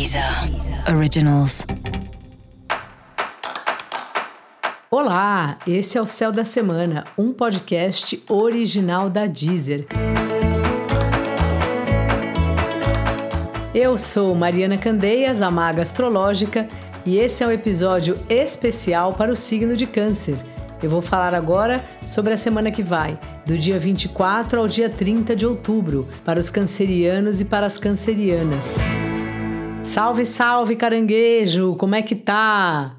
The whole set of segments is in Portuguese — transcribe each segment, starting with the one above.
Deezer Originals. Olá, esse é o Céu da Semana, um podcast original da Deezer. Eu sou Mariana Candeias, a maga astrológica, e esse é um episódio especial para o signo de Câncer. Eu vou falar agora sobre a semana que vai, do dia 24 ao dia 30 de outubro, para os cancerianos e para as cancerianas. Salve, salve, caranguejo! Como é que tá?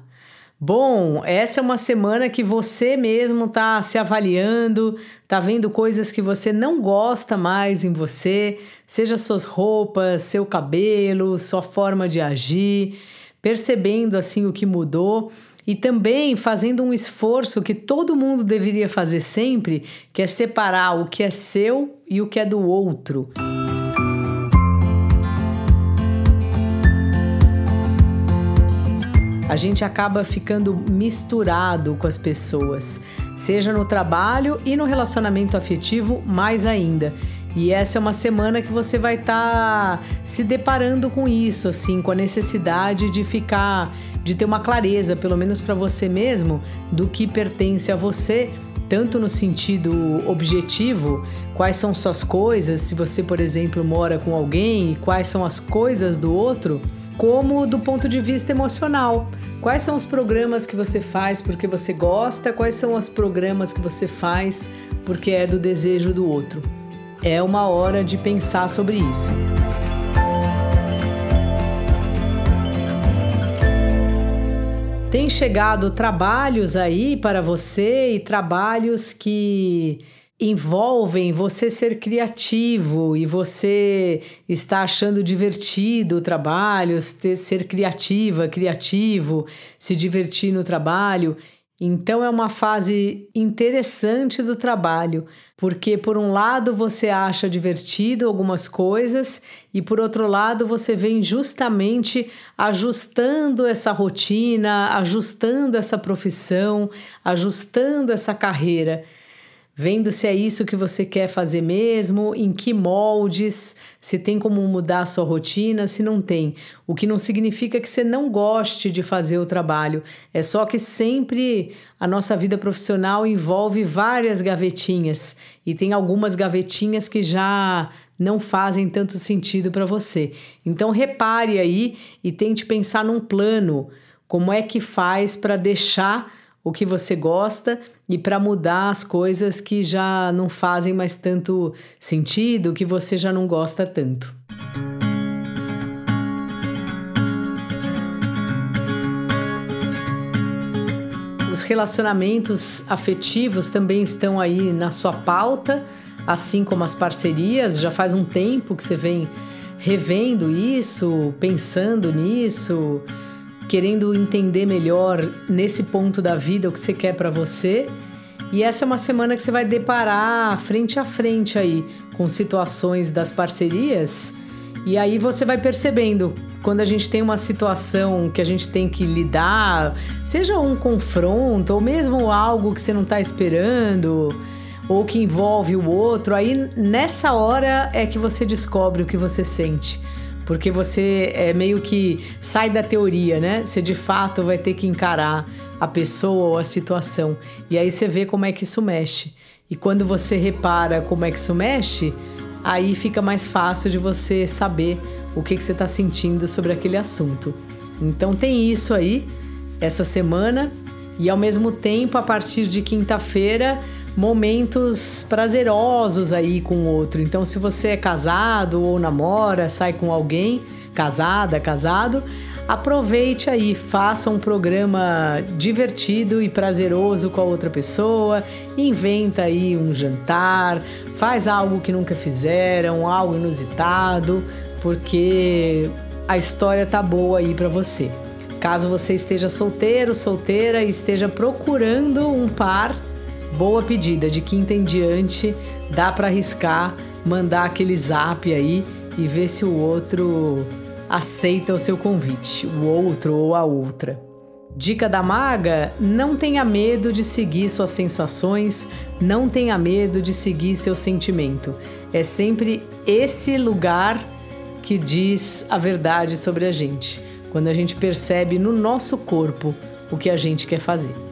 Bom, essa é uma semana que você mesmo tá se avaliando, tá vendo coisas que você não gosta mais em você, seja suas roupas, seu cabelo, sua forma de agir, percebendo assim o que mudou e também fazendo um esforço que todo mundo deveria fazer sempre, que é separar o que é seu e o que é do outro. A gente acaba ficando misturado com as pessoas, seja no trabalho e no relacionamento afetivo, mais ainda. E essa é uma semana que você vai estar tá se deparando com isso, assim, com a necessidade de ficar, de ter uma clareza, pelo menos para você mesmo, do que pertence a você, tanto no sentido objetivo, quais são suas coisas, se você, por exemplo, mora com alguém, e quais são as coisas do outro como do ponto de vista emocional. Quais são os programas que você faz porque você gosta? Quais são os programas que você faz porque é do desejo do outro? É uma hora de pensar sobre isso. Tem chegado trabalhos aí para você e trabalhos que envolvem você ser criativo e você está achando divertido o trabalho, ser criativa, criativo, se divertir no trabalho. Então é uma fase interessante do trabalho, porque por um lado você acha divertido algumas coisas e por outro lado você vem justamente ajustando essa rotina, ajustando essa profissão, ajustando essa carreira vendo se é isso que você quer fazer mesmo, em que moldes, se tem como mudar a sua rotina, se não tem. O que não significa que você não goste de fazer o trabalho, é só que sempre a nossa vida profissional envolve várias gavetinhas e tem algumas gavetinhas que já não fazem tanto sentido para você. Então repare aí e tente pensar num plano, como é que faz para deixar o que você gosta e para mudar as coisas que já não fazem mais tanto sentido, que você já não gosta tanto. Os relacionamentos afetivos também estão aí na sua pauta, assim como as parcerias. Já faz um tempo que você vem revendo isso, pensando nisso, querendo entender melhor nesse ponto da vida o que você quer para você. E essa é uma semana que você vai deparar frente a frente aí com situações das parcerias. E aí você vai percebendo quando a gente tem uma situação que a gente tem que lidar, seja um confronto ou mesmo algo que você não está esperando ou que envolve o outro, aí nessa hora é que você descobre o que você sente porque você é meio que sai da teoria, né? Você de fato vai ter que encarar a pessoa ou a situação. E aí você vê como é que isso mexe. E quando você repara como é que isso mexe, aí fica mais fácil de você saber o que, que você está sentindo sobre aquele assunto. Então tem isso aí essa semana e ao mesmo tempo, a partir de quinta-feira, momentos prazerosos aí com o outro. Então, se você é casado ou namora, sai com alguém, casada, casado, aproveite aí, faça um programa divertido e prazeroso com a outra pessoa, inventa aí um jantar, faz algo que nunca fizeram, algo inusitado, porque a história tá boa aí para você. Caso você esteja solteiro, solteira e esteja procurando um par, boa pedida. De quinta em diante, dá para arriscar, mandar aquele zap aí e ver se o outro aceita o seu convite, o outro ou a outra. Dica da maga: não tenha medo de seguir suas sensações, não tenha medo de seguir seu sentimento. É sempre esse lugar que diz a verdade sobre a gente, quando a gente percebe no nosso corpo o que a gente quer fazer.